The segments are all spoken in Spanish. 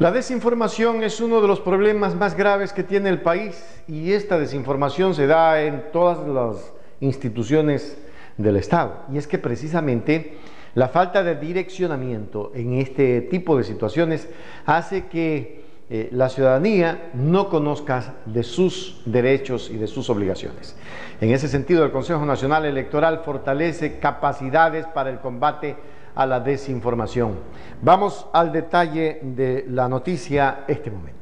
La desinformación es uno de los problemas más graves que tiene el país y esta desinformación se da en todas las instituciones del Estado. Y es que precisamente la falta de direccionamiento en este tipo de situaciones hace que eh, la ciudadanía no conozca de sus derechos y de sus obligaciones. En ese sentido, el Consejo Nacional Electoral fortalece capacidades para el combate a la desinformación. Vamos al detalle de la noticia este momento.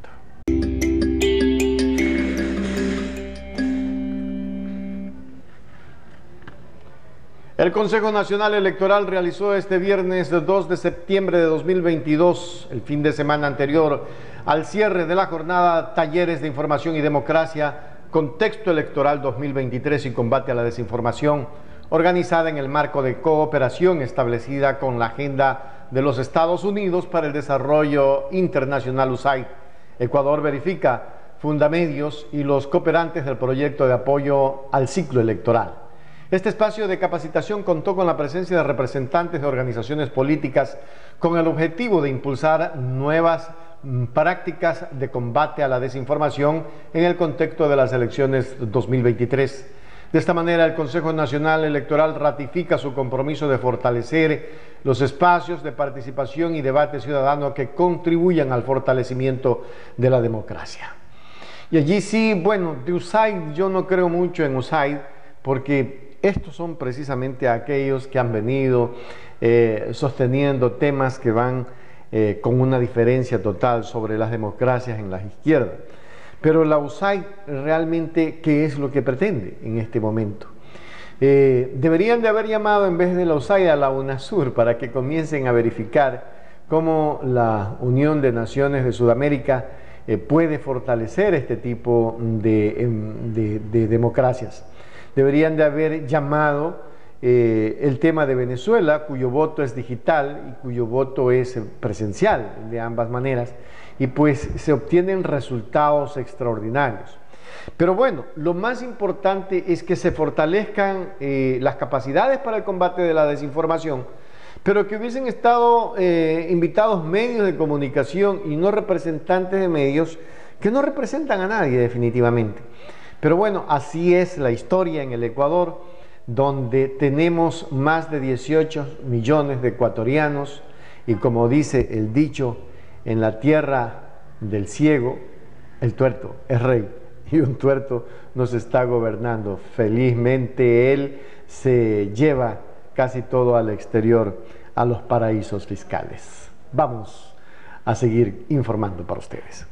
El Consejo Nacional Electoral realizó este viernes 2 de septiembre de 2022, el fin de semana anterior al cierre de la jornada Talleres de Información y Democracia, Contexto Electoral 2023 y Combate a la Desinformación, organizada en el marco de cooperación establecida con la Agenda de los Estados Unidos para el Desarrollo Internacional USAID. Ecuador verifica Fundamedios y los cooperantes del proyecto de apoyo al ciclo electoral. Este espacio de capacitación contó con la presencia de representantes de organizaciones políticas con el objetivo de impulsar nuevas mm, prácticas de combate a la desinformación en el contexto de las elecciones 2023. De esta manera, el Consejo Nacional Electoral ratifica su compromiso de fortalecer los espacios de participación y debate ciudadano que contribuyan al fortalecimiento de la democracia. Y allí sí, bueno, de USAID yo no creo mucho en USAID porque estos son precisamente aquellos que han venido eh, sosteniendo temas que van eh, con una diferencia total sobre las democracias en las izquierdas. Pero la USAID realmente, ¿qué es lo que pretende en este momento? Eh, deberían de haber llamado en vez de la USAID a la UNASUR para que comiencen a verificar cómo la Unión de Naciones de Sudamérica puede fortalecer este tipo de, em, de, democracias. Deberían de haber llamado eh, el tema de Venezuela, cuyo voto es digital y cuyo voto es presencial de ambas maneras, y pues se obtienen resultados extraordinarios. Pero bueno, lo más importante es que se fortalezcan eh, las capacidades para el combate de la desinformación, pero que hubiesen estado eh, invitados medios de comunicación y no representantes de medios que no representan a nadie definitivamente. Pero bueno, así es la historia en el Ecuador donde tenemos más de 18 millones de ecuatorianos y como dice el dicho, en la tierra del ciego, el tuerto es rey y un tuerto nos está gobernando. Felizmente él se lleva casi todo al exterior, a los paraísos fiscales. Vamos a seguir informando para ustedes.